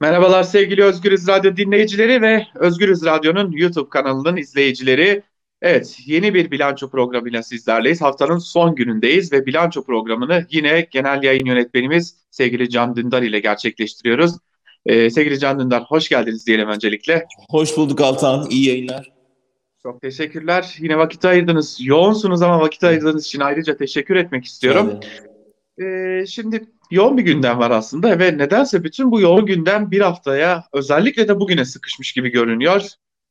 Merhabalar sevgili Özgürüz Radyo dinleyicileri ve Özgürüz Radyo'nun YouTube kanalının izleyicileri. Evet, yeni bir bilanço programıyla sizlerleyiz. Haftanın son günündeyiz ve bilanço programını yine genel yayın yönetmenimiz sevgili Can Dündar ile gerçekleştiriyoruz. Ee, sevgili Can Dündar, hoş geldiniz diyelim öncelikle. Hoş bulduk Altan, iyi yayınlar. Çok teşekkürler. Yine vakit ayırdınız. Yoğunsunuz ama vakit ayırdığınız için ayrıca teşekkür etmek istiyorum. Ee, şimdi yoğun bir gündem var aslında ve nedense bütün bu yoğun gündem bir haftaya özellikle de bugüne sıkışmış gibi görünüyor.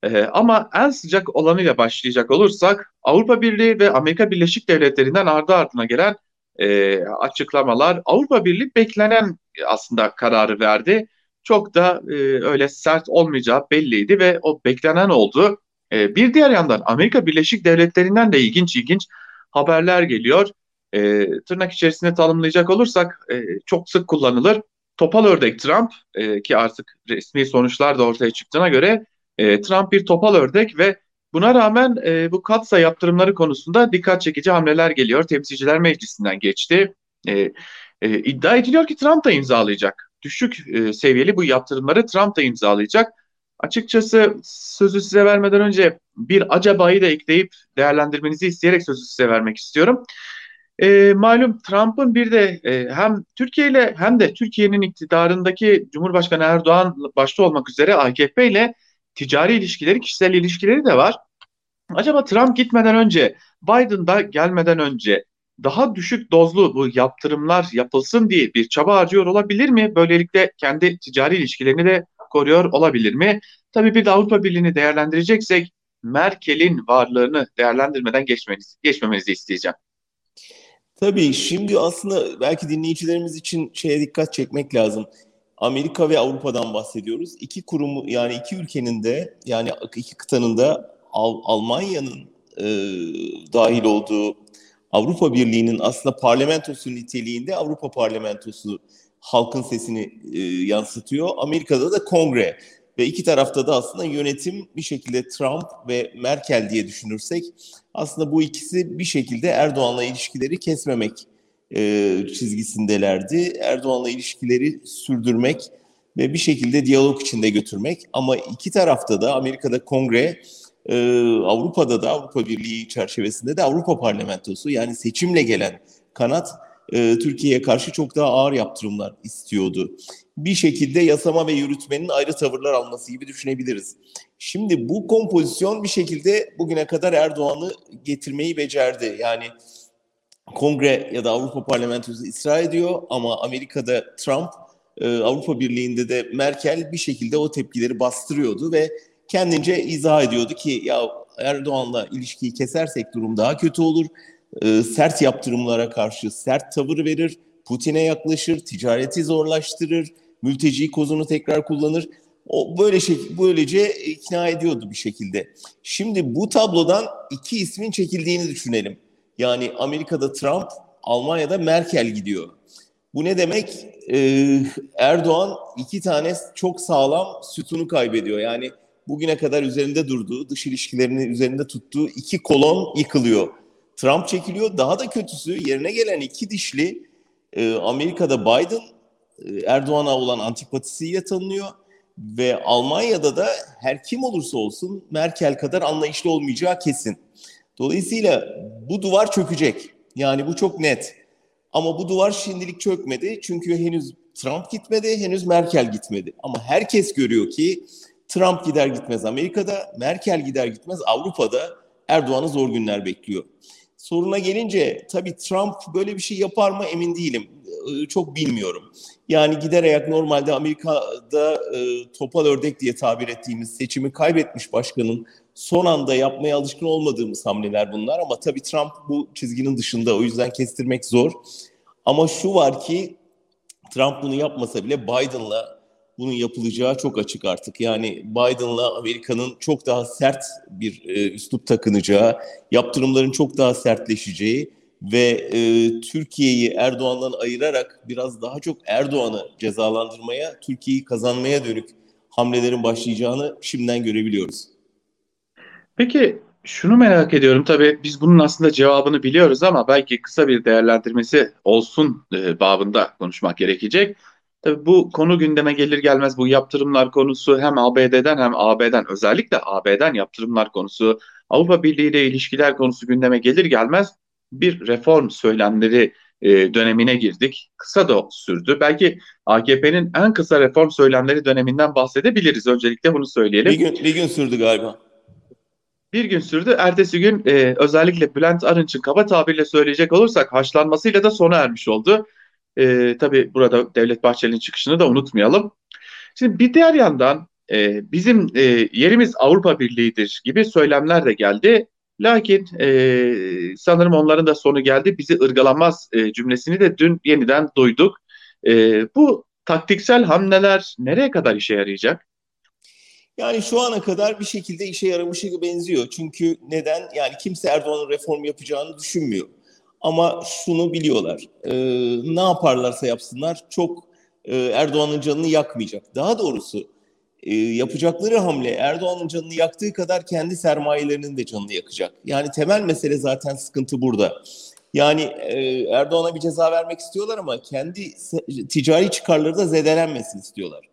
Ee, ama en sıcak olanıyla başlayacak olursak Avrupa Birliği ve Amerika Birleşik Devletleri'nden ardı ardına gelen e, açıklamalar Avrupa Birliği beklenen aslında kararı verdi. Çok da e, öyle sert olmayacağı belliydi ve o beklenen oldu. E, bir diğer yandan Amerika Birleşik Devletleri'nden de ilginç ilginç haberler geliyor e, tırnak içerisinde tanımlayacak olursak e, çok sık kullanılır. Topal ördek Trump e, ki artık resmi sonuçlar da ortaya çıktığına göre e, Trump bir topal ördek ve buna rağmen e, bu katsa yaptırımları konusunda dikkat çekici hamleler geliyor. Temsilciler Meclisi'nden geçti. E, e, iddia ediliyor ki Trump da imzalayacak. Düşük e, seviyeli bu yaptırımları Trump da imzalayacak. Açıkçası sözü size vermeden önce bir acabayı da ekleyip değerlendirmenizi isteyerek sözü size vermek istiyorum. E, malum Trump'ın bir de e, hem Türkiye ile hem de Türkiye'nin iktidarındaki Cumhurbaşkanı Erdoğan başta olmak üzere AKP ile ticari ilişkileri, kişisel ilişkileri de var. Acaba Trump gitmeden önce, Biden da gelmeden önce daha düşük dozlu bu yaptırımlar yapılsın diye bir çaba harcıyor olabilir mi? Böylelikle kendi ticari ilişkilerini de koruyor olabilir mi? Tabii bir de Avrupa Birliği'ni değerlendireceksek Merkel'in varlığını değerlendirmeden geçmenizi, geçmemenizi isteyeceğim. Tabii şimdi aslında belki dinleyicilerimiz için şeye dikkat çekmek lazım. Amerika ve Avrupa'dan bahsediyoruz. İki kurumu yani iki ülkenin de yani iki kıtanın da Al Almanya'nın e, dahil olduğu Avrupa Birliği'nin aslında parlamentosu niteliğinde Avrupa Parlamentosu halkın sesini e, yansıtıyor. Amerika'da da kongre ve iki tarafta da aslında yönetim bir şekilde Trump ve Merkel diye düşünürsek aslında bu ikisi bir şekilde Erdoğan'la ilişkileri kesmemek e, çizgisindelerdi. Erdoğan'la ilişkileri sürdürmek ve bir şekilde diyalog içinde götürmek. Ama iki tarafta da Amerika'da kongre, e, Avrupa'da da Avrupa Birliği çerçevesinde de Avrupa Parlamentosu yani seçimle gelen kanat e, Türkiye'ye karşı çok daha ağır yaptırımlar istiyordu. Bir şekilde yasama ve yürütmenin ayrı tavırlar alması gibi düşünebiliriz. Şimdi bu kompozisyon bir şekilde bugüne kadar Erdoğan'ı getirmeyi becerdi. Yani Kongre ya da Avrupa Parlamentosu ısrar ediyor ama Amerika'da Trump, e, Avrupa Birliği'nde de Merkel bir şekilde o tepkileri bastırıyordu ve kendince izah ediyordu ki ya Erdoğan'la ilişkiyi kesersek durum daha kötü olur e, sert yaptırımlara karşı sert tavır verir, Putin'e yaklaşır, ticareti zorlaştırır, mülteci kozunu tekrar kullanır. O böyle şey böylece ikna ediyordu bir şekilde. Şimdi bu tablodan iki ismin çekildiğini düşünelim. Yani Amerika'da Trump, Almanya'da Merkel gidiyor. Bu ne demek? Ee, Erdoğan iki tane çok sağlam sütunu kaybediyor. Yani bugüne kadar üzerinde durduğu, dış ilişkilerini üzerinde tuttuğu iki kolon yıkılıyor. Trump çekiliyor. Daha da kötüsü yerine gelen iki dişli e, Amerika'da Biden e, Erdoğan'a olan antipatisiyle tanınıyor ve Almanya'da da her kim olursa olsun Merkel kadar anlayışlı olmayacağı kesin. Dolayısıyla bu duvar çökecek. Yani bu çok net. Ama bu duvar şimdilik çökmedi çünkü henüz Trump gitmedi, henüz Merkel gitmedi. Ama herkes görüyor ki Trump gider gitmez Amerika'da, Merkel gider gitmez Avrupa'da Erdoğan'ı zor günler bekliyor. Soruna gelince tabii Trump böyle bir şey yapar mı emin değilim. Ee, çok bilmiyorum. Yani gider ayak normalde Amerika'da e, topal ördek diye tabir ettiğimiz seçimi kaybetmiş başkanın son anda yapmaya alışkın olmadığımız hamleler bunlar ama tabii Trump bu çizginin dışında o yüzden kestirmek zor. Ama şu var ki Trump bunu yapmasa bile Biden'la bunun yapılacağı çok açık artık. Yani Biden'la Amerika'nın çok daha sert bir e, üslup takınacağı, yaptırımların çok daha sertleşeceği ve e, Türkiye'yi Erdoğan'dan ayırarak biraz daha çok Erdoğan'ı cezalandırmaya, Türkiye'yi kazanmaya dönük hamlelerin başlayacağını şimdiden görebiliyoruz. Peki şunu merak ediyorum tabii biz bunun aslında cevabını biliyoruz ama belki kısa bir değerlendirmesi olsun e, babında konuşmak gerekecek. Tabii bu konu gündeme gelir gelmez bu yaptırımlar konusu hem ABD'den hem AB'den özellikle AB'den yaptırımlar konusu Avrupa Birliği ile ilişkiler konusu gündeme gelir gelmez bir reform söylemleri e, dönemine girdik. Kısa da sürdü. Belki AKP'nin en kısa reform söylemleri döneminden bahsedebiliriz. Öncelikle bunu söyleyelim. Bir gün, bir gün sürdü galiba. Bir gün sürdü. Ertesi gün e, özellikle Bülent Arınç'ın kaba tabirle söyleyecek olursak haşlanmasıyla da sona ermiş oldu. E, tabii burada Devlet Bahçeli'nin çıkışını da unutmayalım. Şimdi bir diğer yandan e, bizim e, yerimiz Avrupa Birliği'dir gibi söylemler de geldi. Lakin e, sanırım onların da sonu geldi. Bizi ırgalamaz e, cümlesini de dün yeniden duyduk. E, bu taktiksel hamleler nereye kadar işe yarayacak? Yani şu ana kadar bir şekilde işe yaramışa benziyor. Çünkü neden? Yani kimse Erdoğan'ın reform yapacağını düşünmüyor. Ama şunu biliyorlar. E, ne yaparlarsa yapsınlar çok e, Erdoğan'ın canını yakmayacak. Daha doğrusu e, yapacakları hamle Erdoğan'ın canını yaktığı kadar kendi sermayelerinin de canını yakacak. Yani temel mesele zaten sıkıntı burada. Yani e, Erdoğan'a bir ceza vermek istiyorlar ama kendi ticari çıkarları da zedelenmesin istiyorlar.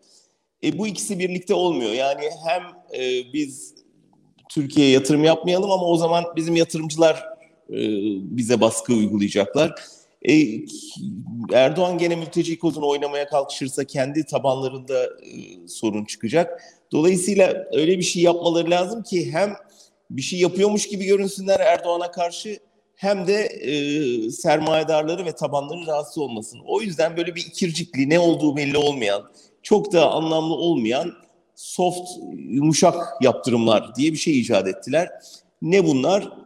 E, bu ikisi birlikte olmuyor. Yani hem e, biz Türkiye'ye yatırım yapmayalım ama o zaman bizim yatırımcılar e, bize baskı uygulayacaklar. E, Erdoğan gene mülteci kozunu oynamaya kalkışırsa kendi tabanlarında e, sorun çıkacak. Dolayısıyla öyle bir şey yapmaları lazım ki hem bir şey yapıyormuş gibi görünsünler Erdoğan'a karşı hem de e, sermayedarları ve tabanları rahatsız olmasın. O yüzden böyle bir ikircikli ne olduğu belli olmayan, çok da anlamlı olmayan soft, yumuşak yaptırımlar diye bir şey icat ettiler. Ne bunlar?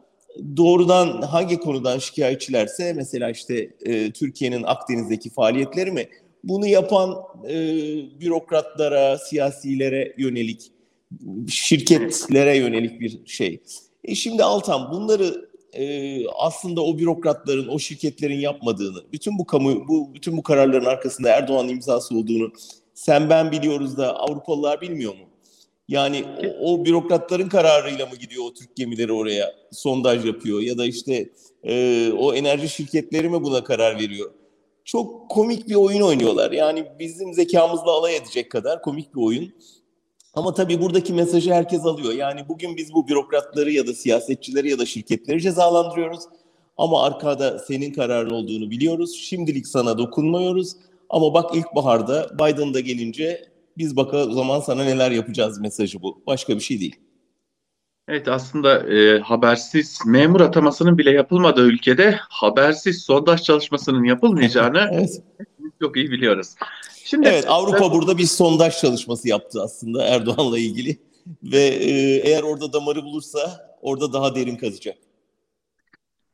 Doğrudan hangi konudan şikayetçilerse mesela işte e, Türkiye'nin Akdeniz'deki faaliyetleri mi bunu yapan e, bürokratlara, siyasilere yönelik, şirketlere yönelik bir şey. E şimdi Altan bunları e, aslında o bürokratların, o şirketlerin yapmadığını, bütün bu kamu, bu bütün bu kararların arkasında Erdoğan imzası olduğunu sen ben biliyoruz da Avrupalılar bilmiyor mu? Yani o, o bürokratların kararıyla mı gidiyor o Türk gemileri oraya sondaj yapıyor ya da işte e, o enerji şirketleri mi buna karar veriyor? Çok komik bir oyun oynuyorlar. Yani bizim zekamızla alay edecek kadar komik bir oyun. Ama tabii buradaki mesajı herkes alıyor. Yani bugün biz bu bürokratları ya da siyasetçileri ya da şirketleri cezalandırıyoruz. Ama arkada senin kararın olduğunu biliyoruz. Şimdilik sana dokunmuyoruz. Ama bak ilkbaharda Biden da gelince biz baka o zaman sana neler yapacağız mesajı bu. Başka bir şey değil. Evet aslında e, habersiz memur atamasının bile yapılmadığı ülkede habersiz sondaj çalışmasının yapılmayacağını evet. çok iyi biliyoruz. Şimdi Evet Avrupa ben... burada bir sondaj çalışması yaptı aslında Erdoğan'la ilgili ve e, eğer orada damarı bulursa orada daha derin kazacak.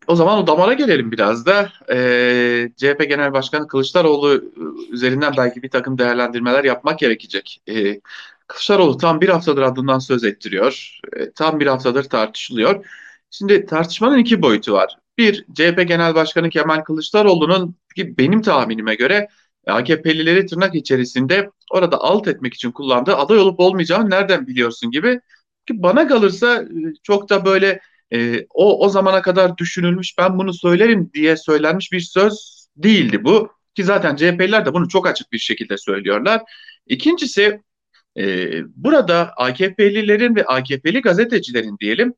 O zaman o damara gelelim biraz da. Ee, CHP Genel Başkanı Kılıçdaroğlu e, üzerinden belki bir takım değerlendirmeler yapmak gerekecek. Ee, Kılıçdaroğlu tam bir haftadır adından söz ettiriyor. Ee, tam bir haftadır tartışılıyor. Şimdi tartışmanın iki boyutu var. Bir, CHP Genel Başkanı Kemal Kılıçdaroğlu'nun benim tahminime göre AKP'lileri tırnak içerisinde orada alt etmek için kullandığı aday olup olmayacağını nereden biliyorsun gibi. Ki bana kalırsa e, çok da böyle e, o o zamana kadar düşünülmüş ben bunu söylerim diye söylenmiş bir söz değildi bu. Ki zaten CHP'liler de bunu çok açık bir şekilde söylüyorlar. İkincisi e, burada AKP'lilerin ve AKP'li gazetecilerin diyelim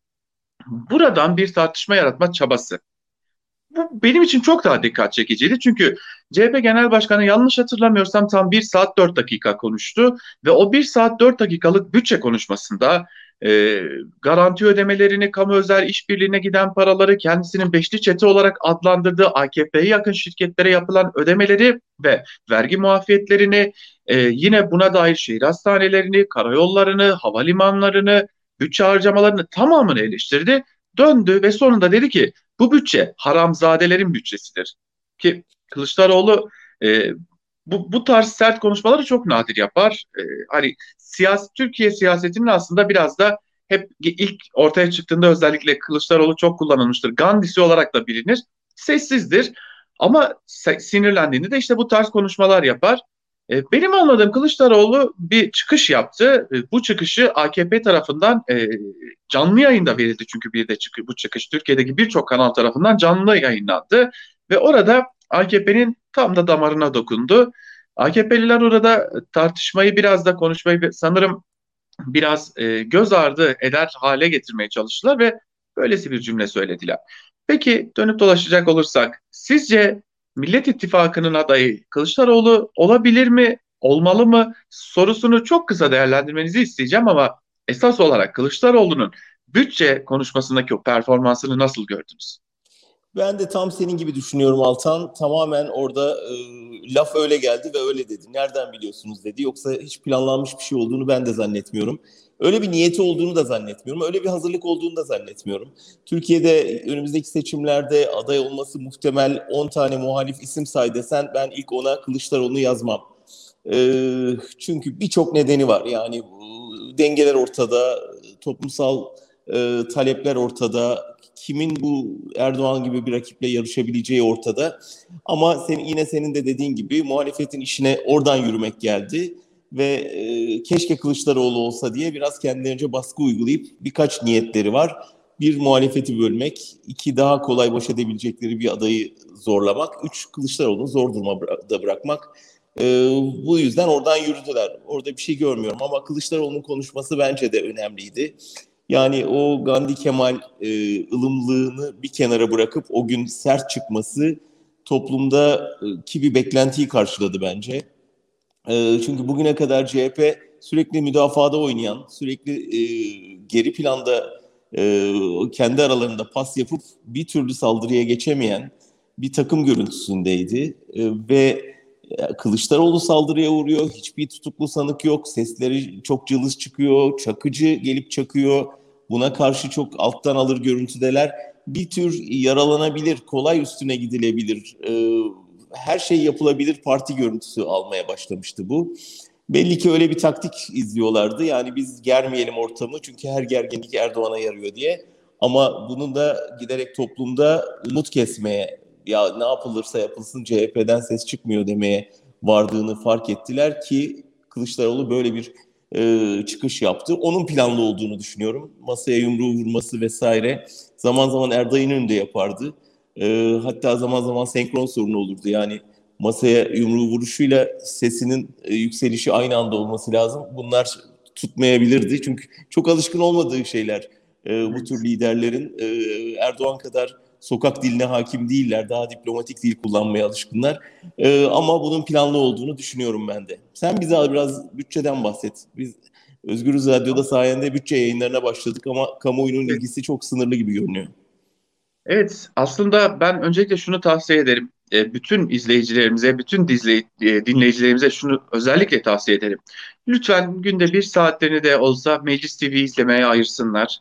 buradan bir tartışma yaratma çabası. Bu benim için çok daha dikkat çekiciydi. Çünkü CHP Genel Başkanı yanlış hatırlamıyorsam tam 1 saat 4 dakika konuştu. Ve o 1 saat 4 dakikalık bütçe konuşmasında e, garanti ödemelerini, kamu özel işbirliğine giden paraları kendisinin beşli çete olarak adlandırdığı AKP'ye yakın şirketlere yapılan ödemeleri ve vergi muafiyetlerini, e, yine buna dair şehir hastanelerini, karayollarını, havalimanlarını, bütçe harcamalarını tamamını eleştirdi. Döndü ve sonunda dedi ki bu bütçe haramzadelerin bütçesidir. Ki Kılıçdaroğlu e, bu, bu tarz sert konuşmaları çok nadir yapar. Ee, hani siyasi Türkiye siyasetinin aslında biraz da hep ilk ortaya çıktığında özellikle Kılıçdaroğlu çok kullanılmıştır. Gandhi'si olarak da bilinir. Sessizdir ama sinirlendiğinde de işte bu tarz konuşmalar yapar. Ee, benim anladığım Kılıçdaroğlu bir çıkış yaptı. Ee, bu çıkışı AKP tarafından e, canlı yayında verildi çünkü bir de çıkı, bu çıkış Türkiye'deki birçok kanal tarafından canlı yayınlandı ve orada AKP'nin tam da damarına dokundu. AKP'liler orada tartışmayı biraz da konuşmayı sanırım biraz e, göz ardı eder hale getirmeye çalıştılar ve böylesi bir cümle söylediler. Peki dönüp dolaşacak olursak sizce Millet İttifakı'nın adayı Kılıçdaroğlu olabilir mi, olmalı mı sorusunu çok kısa değerlendirmenizi isteyeceğim ama esas olarak Kılıçdaroğlu'nun bütçe konuşmasındaki o performansını nasıl gördünüz? Ben de tam senin gibi düşünüyorum Altan. Tamamen orada e, laf öyle geldi ve öyle dedi. Nereden biliyorsunuz dedi. Yoksa hiç planlanmış bir şey olduğunu ben de zannetmiyorum. Öyle bir niyeti olduğunu da zannetmiyorum. Öyle bir hazırlık olduğunu da zannetmiyorum. Türkiye'de önümüzdeki seçimlerde aday olması muhtemel 10 tane muhalif isim say desen ben ilk ona Kılıçdaroğlu'nu yazmam. E, çünkü birçok nedeni var. Yani dengeler ortada, toplumsal e, talepler ortada, kimin bu Erdoğan gibi bir rakiple yarışabileceği ortada. Ama sen, yine senin de dediğin gibi muhalefetin işine oradan yürümek geldi ve e, keşke Kılıçdaroğlu olsa diye biraz kendilerince baskı uygulayıp birkaç niyetleri var. Bir muhalefeti bölmek, iki daha kolay baş edebilecekleri bir adayı zorlamak, üç Kılıçdaroğlu'nu zor durumda bırakmak. E, bu yüzden oradan yürüdüler. Orada bir şey görmüyorum ama Kılıçdaroğlu'nun konuşması bence de önemliydi. Yani o Gandhi Kemal e, ılımlığını bir kenara bırakıp o gün sert çıkması toplumda e, bir beklentiyi karşıladı bence. E, çünkü bugüne kadar CHP sürekli müdafada oynayan, sürekli e, geri planda e, kendi aralarında pas yapıp bir türlü saldırıya geçemeyen bir takım görüntüsündeydi. E, ve Kılıçdaroğlu saldırıya uğruyor. Hiçbir tutuklu sanık yok. Sesleri çok cılız çıkıyor. Çakıcı gelip çakıyor. Buna karşı çok alttan alır görüntüdeler. Bir tür yaralanabilir, kolay üstüne gidilebilir. Ee, her şey yapılabilir parti görüntüsü almaya başlamıştı bu. Belli ki öyle bir taktik izliyorlardı. Yani biz germeyelim ortamı çünkü her gerginlik Erdoğan'a yarıyor diye. Ama bunun da giderek toplumda umut kesmeye ya ne yapılırsa yapılsın CHP'den ses çıkmıyor demeye vardığını fark ettiler ki Kılıçdaroğlu böyle bir e, çıkış yaptı. Onun planlı olduğunu düşünüyorum. Masaya yumruğu vurması vesaire zaman zaman Erday'ın önünde yapardı. E, hatta zaman zaman senkron sorunu olurdu. Yani masaya yumruğu vuruşuyla sesinin e, yükselişi aynı anda olması lazım. Bunlar tutmayabilirdi. Çünkü çok alışkın olmadığı şeyler e, bu tür liderlerin e, Erdoğan kadar sokak diline hakim değiller. Daha diplomatik dil kullanmaya alışkınlar. E, ama bunun planlı olduğunu düşünüyorum ben de. Sen bize biraz bütçeden bahset. Biz Özgürüz Radyo'da sayende bütçe yayınlarına başladık ama kamuoyunun ilgisi çok sınırlı gibi görünüyor. Evet, aslında ben öncelikle şunu tavsiye ederim. E, bütün izleyicilerimize, bütün dizley, e, dinleyicilerimize şunu özellikle tavsiye ederim. Lütfen günde bir saatlerini de olsa Meclis TV izlemeye ayırsınlar.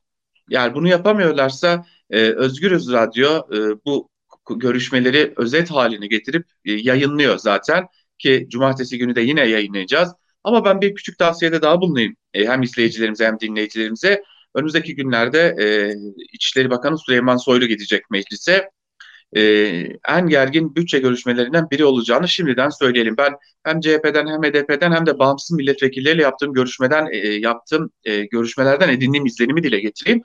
Yani bunu yapamıyorlarsa e, Özgürüz Radyo e, bu görüşmeleri özet haline getirip e, yayınlıyor zaten ki cumartesi günü de yine yayınlayacağız. Ama ben bir küçük tavsiyede daha bulunayım e, hem izleyicilerimize hem dinleyicilerimize. Önümüzdeki günlerde e, İçişleri Bakanı Süleyman Soylu gidecek meclise. En gergin bütçe görüşmelerinden biri olacağını şimdiden söyleyelim. Ben hem CHP'den hem HDP'den hem de bağımsız milletvekilleriyle yaptığım görüşmeden yaptığım görüşmelerden edindiğim izlenimi dile getireyim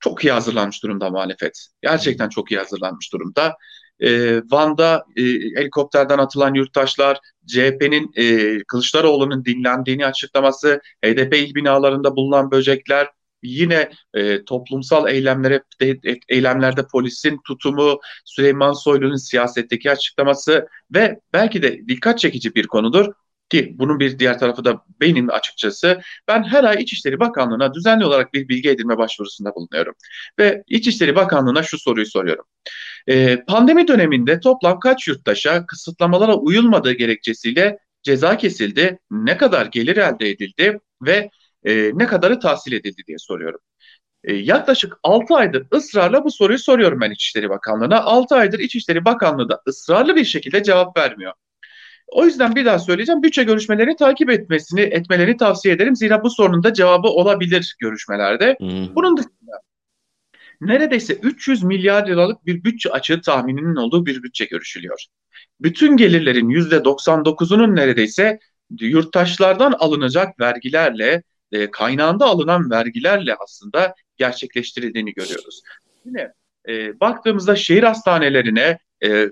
çok iyi hazırlanmış durumda muhalefet. Gerçekten çok iyi hazırlanmış durumda. E, Van'da e, helikopterden atılan yurttaşlar, CHP'nin e, Kılıçdaroğlu'nun dinlendiğini açıklaması, HDP il binalarında bulunan böcekler, yine e, toplumsal eylemlere de, eylemlerde polisin tutumu, Süleyman Soylu'nun siyasetteki açıklaması ve belki de dikkat çekici bir konudur ki bunun bir diğer tarafı da benim açıkçası ben her ay İçişleri Bakanlığı'na düzenli olarak bir bilgi edinme başvurusunda bulunuyorum. Ve İçişleri Bakanlığı'na şu soruyu soruyorum. Ee, pandemi döneminde toplam kaç yurttaşa kısıtlamalara uyulmadığı gerekçesiyle ceza kesildi, ne kadar gelir elde edildi ve e, ne kadarı tahsil edildi diye soruyorum. E, yaklaşık 6 aydır ısrarla bu soruyu soruyorum ben İçişleri Bakanlığı'na. 6 aydır İçişleri Bakanlığı da ısrarlı bir şekilde cevap vermiyor. O yüzden bir daha söyleyeceğim. Bütçe görüşmelerini takip etmesini, etmelerini tavsiye ederim. Zira bu sorunun da cevabı olabilir görüşmelerde. Hmm. Bunun dışında neredeyse 300 milyar liralık bir bütçe açığı tahmininin olduğu bir bütçe görüşülüyor. Bütün gelirlerin %99'unun neredeyse yurttaşlardan alınacak vergilerle, e, kaynağında alınan vergilerle aslında gerçekleştirildiğini görüyoruz. Yine e, baktığımızda şehir hastanelerine e,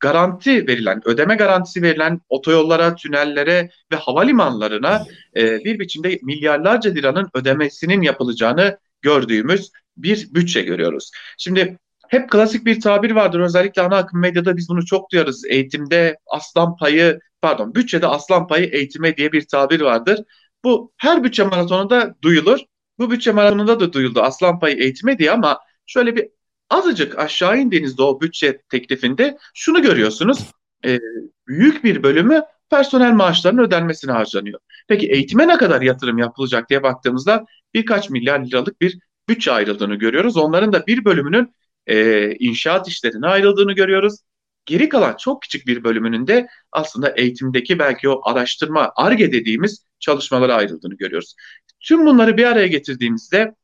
garanti verilen, ödeme garantisi verilen otoyollara, tünellere ve havalimanlarına e, bir biçimde milyarlarca liranın ödemesinin yapılacağını gördüğümüz bir bütçe görüyoruz. Şimdi hep klasik bir tabir vardır. Özellikle ana akım medyada biz bunu çok duyarız. Eğitimde aslan payı, pardon bütçede aslan payı eğitime diye bir tabir vardır. Bu her bütçe maratonunda duyulur. Bu bütçe maratonunda da duyuldu aslan payı eğitime diye ama şöyle bir azıcık aşağı indiğinizde o bütçe teklifinde şunu görüyorsunuz. E, büyük bir bölümü personel maaşlarının ödenmesine harcanıyor. Peki eğitime ne kadar yatırım yapılacak diye baktığımızda birkaç milyar liralık bir bütçe ayrıldığını görüyoruz. Onların da bir bölümünün e, inşaat işlerine ayrıldığını görüyoruz. Geri kalan çok küçük bir bölümünün de aslında eğitimdeki belki o araştırma, ARGE dediğimiz çalışmalara ayrıldığını görüyoruz. Tüm bunları bir araya getirdiğimizde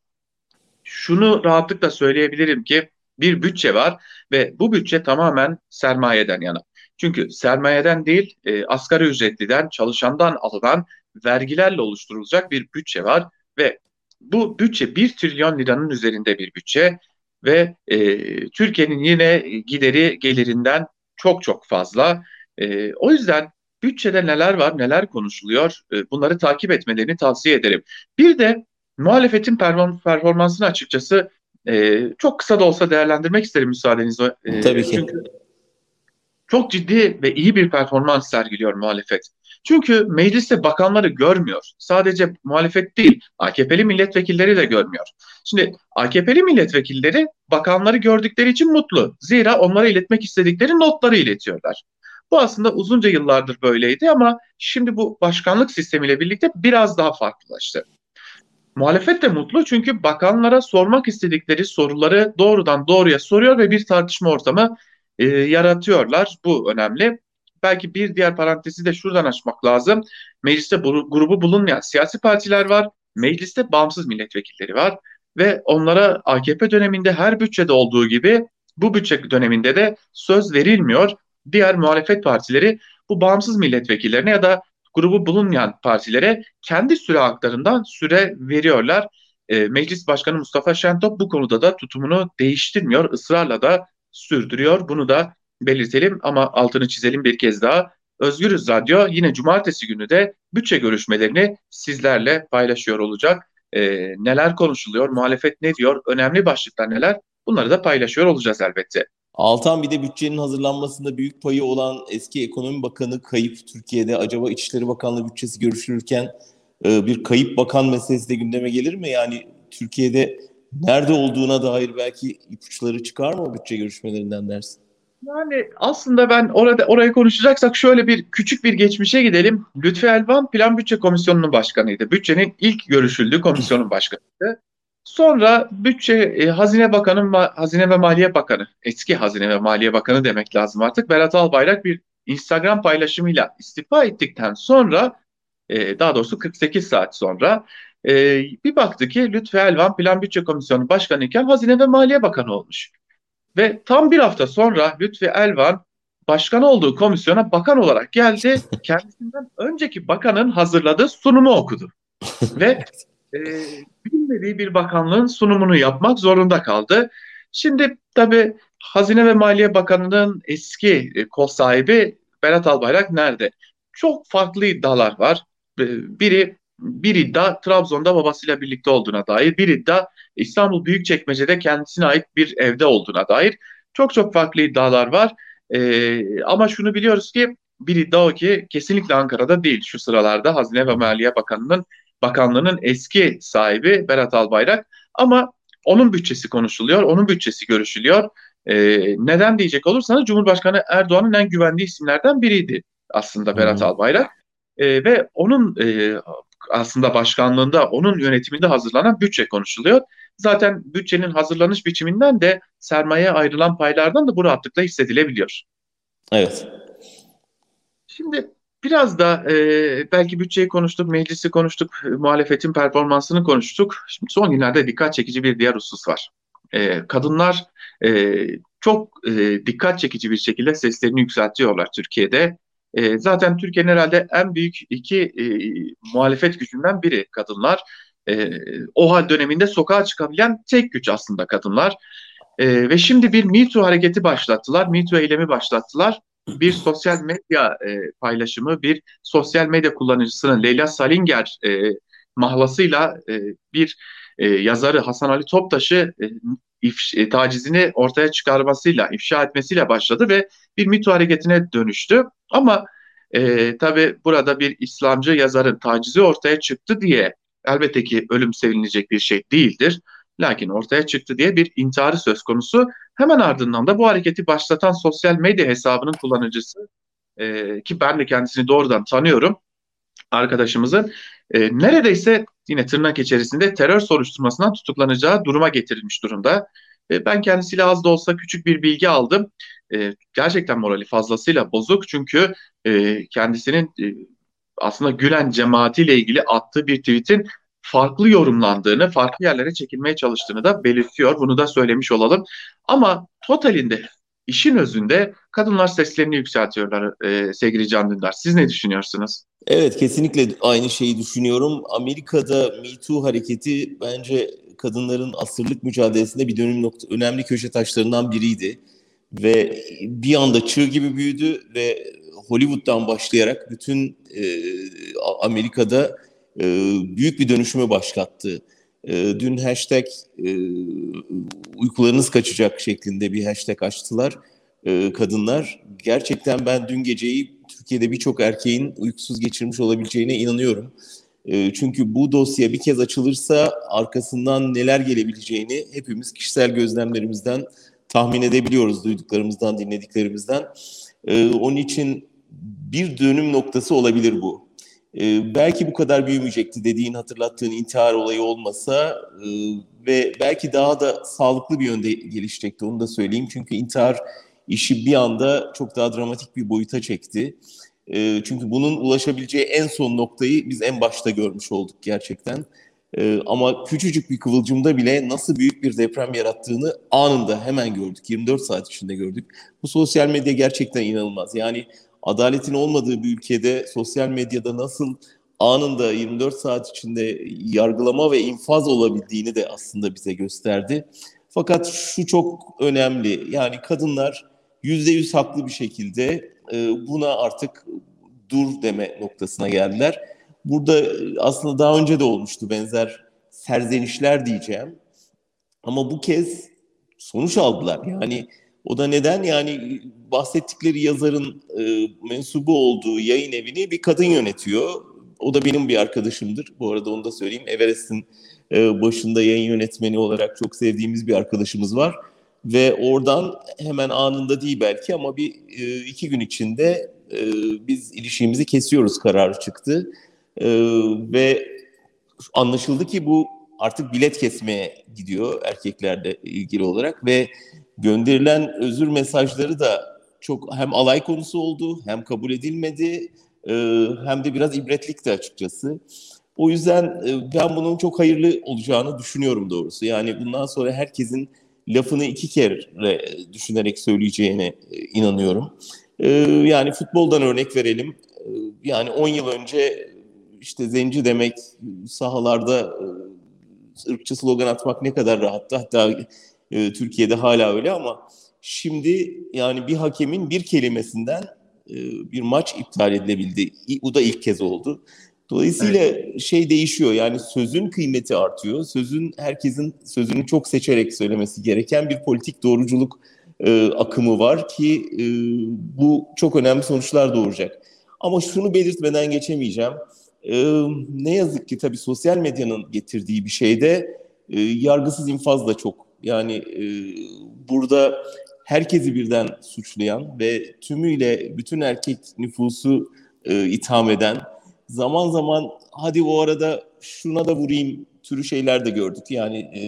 şunu rahatlıkla söyleyebilirim ki bir bütçe var ve bu bütçe tamamen sermayeden yana. Çünkü sermayeden değil, e, asgari ücretliden, çalışandan alınan vergilerle oluşturulacak bir bütçe var ve bu bütçe 1 trilyon liranın üzerinde bir bütçe ve e, Türkiye'nin yine gideri gelirinden çok çok fazla. E, o yüzden bütçede neler var, neler konuşuluyor e, bunları takip etmelerini tavsiye ederim. Bir de muhalefetin performansını açıkçası e, çok kısa da olsa değerlendirmek isterim müsaadenizle. E, Tabii ki. Çünkü çok ciddi ve iyi bir performans sergiliyor muhalefet. Çünkü mecliste bakanları görmüyor. Sadece muhalefet değil, AKP'li milletvekilleri de görmüyor. Şimdi AKP'li milletvekilleri bakanları gördükleri için mutlu. Zira onlara iletmek istedikleri notları iletiyorlar. Bu aslında uzunca yıllardır böyleydi ama şimdi bu başkanlık sistemiyle birlikte biraz daha farklılaştı. Muhalefet de mutlu çünkü bakanlara sormak istedikleri soruları doğrudan doğruya soruyor ve bir tartışma ortamı e, yaratıyorlar. Bu önemli. Belki bir diğer parantezi de şuradan açmak lazım. Mecliste bu, grubu bulunmayan siyasi partiler var. Mecliste bağımsız milletvekilleri var ve onlara AKP döneminde her bütçede olduğu gibi bu bütçe döneminde de söz verilmiyor. Diğer muhalefet partileri bu bağımsız milletvekillerine ya da grubu bulunmayan partilere kendi süre haklarından süre veriyorlar. E, Meclis Başkanı Mustafa Şentop bu konuda da tutumunu değiştirmiyor, ısrarla da sürdürüyor. Bunu da belirtelim ama altını çizelim bir kez daha. Özgürüz Radyo yine cumartesi günü de bütçe görüşmelerini sizlerle paylaşıyor olacak. E, neler konuşuluyor, muhalefet ne diyor, önemli başlıklar neler bunları da paylaşıyor olacağız elbette. Altan bir de bütçenin hazırlanmasında büyük payı olan eski ekonomi bakanı kayıp Türkiye'de. Acaba İçişleri Bakanlığı bütçesi görüşülürken e, bir kayıp bakan meselesi de gündeme gelir mi? Yani Türkiye'de nerede olduğuna dair belki ipuçları çıkar mı bütçe görüşmelerinden dersin? Yani aslında ben orada oraya konuşacaksak şöyle bir küçük bir geçmişe gidelim. Lütfi Elvan Plan Bütçe Komisyonu'nun başkanıydı. Bütçenin ilk görüşüldüğü komisyonun başkanıydı. Sonra bütçe e, Hazine Bakanı, Hazine ve Maliye Bakanı, eski Hazine ve Maliye Bakanı demek lazım artık. Berat Albayrak bir Instagram paylaşımıyla istifa ettikten sonra, e, daha doğrusu 48 saat sonra e, bir baktı ki Lütfi Elvan Plan Bütçe Komisyonu Başkanı iken Hazine ve Maliye Bakanı olmuş. Ve tam bir hafta sonra Lütfi Elvan başkan olduğu komisyona bakan olarak geldi. Kendisinden önceki bakanın hazırladığı sunumu okudu. Ve e, bilmediği bir bakanlığın sunumunu yapmak zorunda kaldı. Şimdi tabii Hazine ve Maliye Bakanı'nın eski e, kol sahibi Berat Albayrak nerede? Çok farklı iddialar var. Biri bir iddia Trabzon'da babasıyla birlikte olduğuna dair, bir iddia İstanbul Büyükçekmece'de kendisine ait bir evde olduğuna dair. Çok çok farklı iddialar var. Ee, ama şunu biliyoruz ki bir iddia o ki kesinlikle Ankara'da değil şu sıralarda Hazine ve Maliye Bakanı'nın bakanlığının eski sahibi Berat Albayrak ama onun bütçesi konuşuluyor, onun bütçesi görüşülüyor. Ee, neden diyecek olursanız Cumhurbaşkanı Erdoğan'ın en güvendiği isimlerden biriydi aslında Berat Albayrak. Ee, ve onun e, aslında başkanlığında, onun yönetiminde hazırlanan bütçe konuşuluyor. Zaten bütçenin hazırlanış biçiminden de sermaye ayrılan paylardan da bu rahatlıkla hissedilebiliyor. Evet. Şimdi Biraz da e, belki bütçeyi konuştuk, meclisi konuştuk, muhalefetin performansını konuştuk. Şimdi son günlerde dikkat çekici bir diğer husus var. E, kadınlar e, çok e, dikkat çekici bir şekilde seslerini yükseltiyorlar Türkiye'de. E, zaten Türkiye'nin herhalde en büyük iki e, muhalefet gücünden biri kadınlar. E, o hal döneminde sokağa çıkabilen tek güç aslında kadınlar. E, ve şimdi bir Me Too hareketi başlattılar. Me Too eylemi başlattılar. Bir sosyal medya e, paylaşımı, bir sosyal medya kullanıcısının Leyla Salinger e, mahlasıyla e, bir e, yazarı Hasan Ali Toptaş'ı e, if, e, tacizini ortaya çıkarmasıyla, ifşa etmesiyle başladı ve bir mito hareketine dönüştü. Ama e, tabii burada bir İslamcı yazarın tacizi ortaya çıktı diye elbette ki ölüm sevinecek bir şey değildir. Lakin ortaya çıktı diye bir intiharı söz konusu. Hemen ardından da bu hareketi başlatan sosyal medya hesabının kullanıcısı e, ki ben de kendisini doğrudan tanıyorum arkadaşımızın e, neredeyse yine tırnak içerisinde terör soruşturmasından tutuklanacağı duruma getirilmiş durumda. E, ben kendisiyle az da olsa küçük bir bilgi aldım. E, gerçekten morali fazlasıyla bozuk çünkü e, kendisinin e, aslında Gülen cemaatiyle ilgili attığı bir tweetin farklı yorumlandığını, farklı yerlere çekilmeye çalıştığını da belirtiyor. Bunu da söylemiş olalım. Ama totalinde işin özünde kadınlar seslerini yükseltiyorlar e, sevgili Can Dündar. Siz ne düşünüyorsunuz? Evet kesinlikle aynı şeyi düşünüyorum. Amerika'da Me Too hareketi bence kadınların asırlık mücadelesinde bir dönüm nokta, önemli köşe taşlarından biriydi. Ve bir anda çığ gibi büyüdü ve Hollywood'dan başlayarak bütün e, Amerika'da e, büyük bir dönüşümü başlattı. E, dün hashtag e, uykularınız kaçacak şeklinde bir hashtag açtılar kadınlar. Gerçekten ben dün geceyi Türkiye'de birçok erkeğin uykusuz geçirmiş olabileceğine inanıyorum. Çünkü bu dosya bir kez açılırsa arkasından neler gelebileceğini hepimiz kişisel gözlemlerimizden tahmin edebiliyoruz, duyduklarımızdan, dinlediklerimizden. E, onun için bir dönüm noktası olabilir bu. E, belki bu kadar büyümeyecekti dediğin, hatırlattığın intihar olayı olmasa e, ve belki daha da sağlıklı bir yönde gelişecekti onu da söyleyeyim. Çünkü intihar işi bir anda çok daha dramatik bir boyuta çekti. E, çünkü bunun ulaşabileceği en son noktayı biz en başta görmüş olduk gerçekten. E, ama küçücük bir kıvılcımda bile nasıl büyük bir deprem yarattığını anında hemen gördük. 24 saat içinde gördük. Bu sosyal medya gerçekten inanılmaz. Yani adaletin olmadığı bir ülkede sosyal medyada nasıl anında 24 saat içinde yargılama ve infaz olabildiğini de aslında bize gösterdi. Fakat şu çok önemli. Yani kadınlar yüzde yüz haklı bir şekilde e, buna artık dur deme noktasına geldiler. Burada aslında daha önce de olmuştu benzer serzenişler diyeceğim. Ama bu kez sonuç aldılar. Yani o da neden? Yani bahsettikleri yazarın e, mensubu olduğu yayın evini bir kadın yönetiyor. O da benim bir arkadaşımdır. Bu arada onu da söyleyeyim. Everest'in e, başında yayın yönetmeni olarak çok sevdiğimiz bir arkadaşımız var. Ve oradan hemen anında değil belki ama bir e, iki gün içinde e, biz ilişkimizi kesiyoruz kararı çıktı. E, ve anlaşıldı ki bu artık bilet kesmeye gidiyor erkeklerle ilgili olarak ve gönderilen özür mesajları da çok hem alay konusu oldu hem kabul edilmedi e, hem de biraz ibretlikti açıkçası. O yüzden e, ben bunun çok hayırlı olacağını düşünüyorum doğrusu. Yani bundan sonra herkesin lafını iki kere düşünerek söyleyeceğine e, inanıyorum. Yani futboldan örnek verelim. Yani 10 yıl önce işte zenci demek sahalarda ırkçı slogan atmak ne kadar rahattı. Hatta Türkiye'de hala öyle ama şimdi yani bir hakemin bir kelimesinden bir maç iptal edilebildi. Bu da ilk kez oldu. Dolayısıyla evet. şey değişiyor yani sözün kıymeti artıyor. Sözün herkesin sözünü çok seçerek söylemesi gereken bir politik doğruculuk e, akımı var ki e, bu çok önemli sonuçlar doğuracak. Ama şunu belirtmeden geçemeyeceğim. E, ne yazık ki tabii sosyal medyanın getirdiği bir şeyde e, yargısız infaz da çok. Yani e, burada herkesi birden suçlayan ve tümüyle bütün erkek nüfusu e, itham eden zaman zaman hadi o arada şuna da vurayım türü şeyler de gördük. Yani e,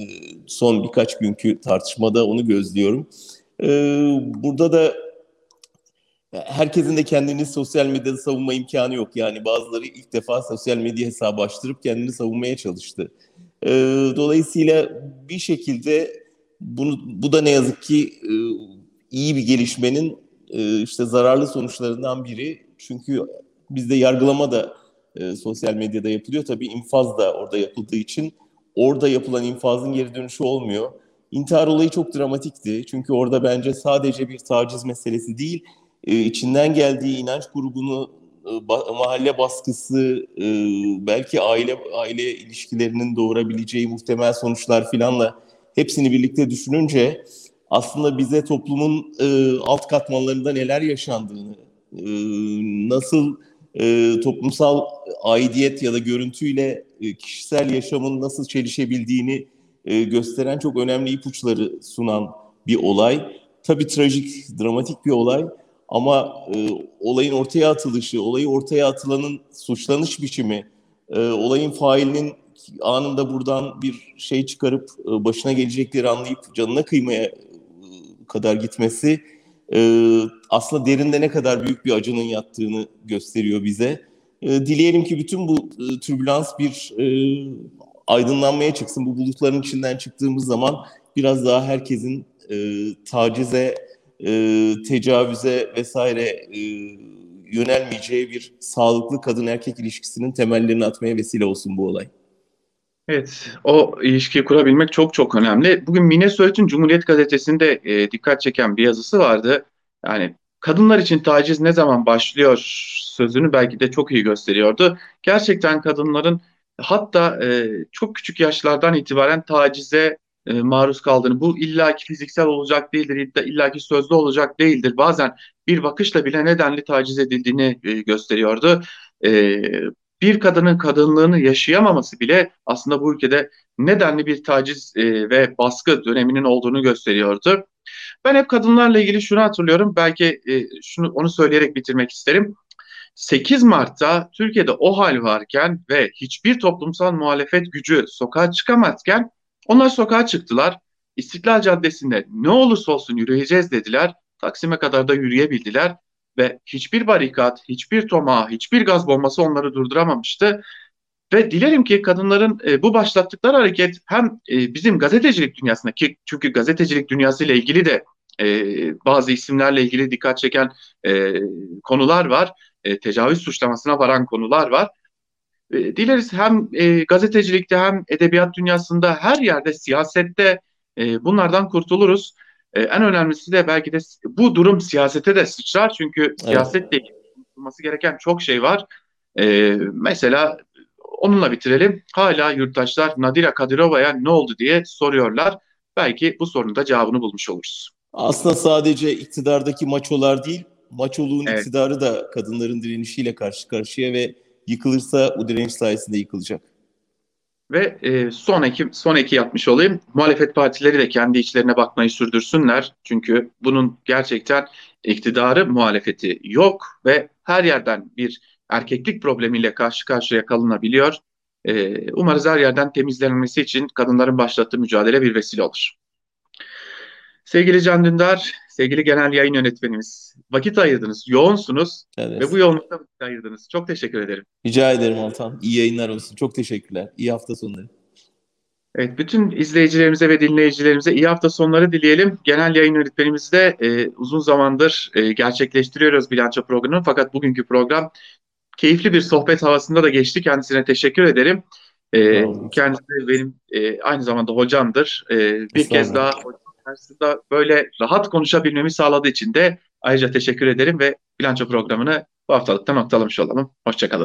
son birkaç günkü tartışmada onu gözlüyorum. E, burada da herkesin de kendini sosyal medyada savunma imkanı yok. Yani bazıları ilk defa sosyal medya hesabı açtırıp kendini savunmaya çalıştı. E, dolayısıyla bir şekilde bunu bu da ne yazık ki e, iyi bir gelişmenin e, işte zararlı sonuçlarından biri. Çünkü bizde yargılama da e, sosyal medyada yapılıyor. Tabii infaz da orada yapıldığı için orada yapılan infazın geri dönüşü olmuyor. intihar olayı çok dramatikti. Çünkü orada bence sadece bir taciz meselesi değil, e, içinden geldiği inanç grubunu e, mahalle baskısı, e, belki aile aile ilişkilerinin doğurabileceği muhtemel sonuçlar filanla hepsini birlikte düşününce aslında bize toplumun e, alt katmanlarında neler yaşandığını, e, nasıl e, toplumsal aidiyet ya da görüntüyle e, kişisel yaşamın nasıl çelişebildiğini e, gösteren çok önemli ipuçları sunan bir olay. Tabii trajik, dramatik bir olay ama e, olayın ortaya atılışı, olayı ortaya atılanın suçlanış biçimi, e, olayın failinin anında buradan bir şey çıkarıp e, başına gelecekleri anlayıp canına kıymaya e, kadar gitmesi e, aslında derinde ne kadar büyük bir acının yattığını gösteriyor bize. Dileyelim ki bütün bu türbülans bir aydınlanmaya çıksın. Bu bulutların içinden çıktığımız zaman biraz daha herkesin tacize, tecavüze vesaire yönelmeyeceği bir sağlıklı kadın erkek ilişkisinin temellerini atmaya vesile olsun bu olay. Evet, o ilişkiyi kurabilmek çok çok önemli. Bugün Mine Söğüt'ün Cumhuriyet Gazetesi'nde e, dikkat çeken bir yazısı vardı. Yani kadınlar için taciz ne zaman başlıyor sözünü belki de çok iyi gösteriyordu. Gerçekten kadınların hatta e, çok küçük yaşlardan itibaren tacize e, maruz kaldığını, bu illaki fiziksel olacak değildir, illaki sözlü olacak değildir. Bazen bir bakışla bile nedenli taciz edildiğini e, gösteriyordu. E, bir kadının kadınlığını yaşayamaması bile aslında bu ülkede nedenli bir taciz e, ve baskı döneminin olduğunu gösteriyordu. Ben hep kadınlarla ilgili şunu hatırlıyorum. Belki e, şunu onu söyleyerek bitirmek isterim. 8 Mart'ta Türkiye'de o hal varken ve hiçbir toplumsal muhalefet gücü sokağa çıkamazken onlar sokağa çıktılar. İstiklal Caddesi'nde ne olursa olsun yürüyeceğiz dediler. Taksim'e kadar da yürüyebildiler ve hiçbir barikat, hiçbir toma, hiçbir gaz bombası onları durduramamıştı. Ve dilerim ki kadınların e, bu başlattıkları hareket hem e, bizim gazetecilik dünyasında ki çünkü gazetecilik dünyası ile ilgili de e, bazı isimlerle ilgili dikkat çeken e, konular var. E, tecavüz suçlamasına varan konular var. E, dileriz hem e, gazetecilikte hem edebiyat dünyasında her yerde siyasette e, bunlardan kurtuluruz. E, en önemlisi de belki de bu durum siyasete de sıçrar çünkü siyasetle ilgili gereken çok şey var. E, mesela onunla bitirelim. Hala yurttaşlar Nadira Kadirova'ya ne oldu diye soruyorlar. Belki bu sorunun da cevabını bulmuş oluruz. Aslında sadece iktidardaki maçolar değil, maçoluğun evet. iktidarı da kadınların direnişiyle karşı karşıya ve yıkılırsa o direniş sayesinde yıkılacak. Ve e, son eki, son eki yapmış olayım. Muhalefet partileri de kendi içlerine bakmayı sürdürsünler. Çünkü bunun gerçekten iktidarı muhalefeti yok ve her yerden bir erkeklik problemiyle karşı karşıya kalınabiliyor. E, umarız her yerden temizlenmesi için kadınların başlattığı mücadele bir vesile olur. Sevgili Can Dündar, sevgili genel yayın yönetmenimiz, vakit ayırdınız, yoğunsunuz evet. ve bu yoğunlukta vakit ayırdınız. Çok teşekkür ederim. Rica ederim Altan. İyi yayınlar olsun. Çok teşekkürler. İyi hafta sonları. Evet, bütün izleyicilerimize ve dinleyicilerimize iyi hafta sonları dileyelim. Genel yayın yönetmenimiz de e, uzun zamandır e, gerçekleştiriyoruz bilanço programını. Fakat bugünkü program keyifli bir sohbet havasında da geçti. Kendisine teşekkür ederim. E, kendisi benim e, aynı zamanda hocamdır. E, bir kez daha karşısında böyle rahat konuşabilmemi sağladığı için de ayrıca teşekkür ederim ve bilanço programını bu haftalıkta noktalamış olalım. Hoşçakalın.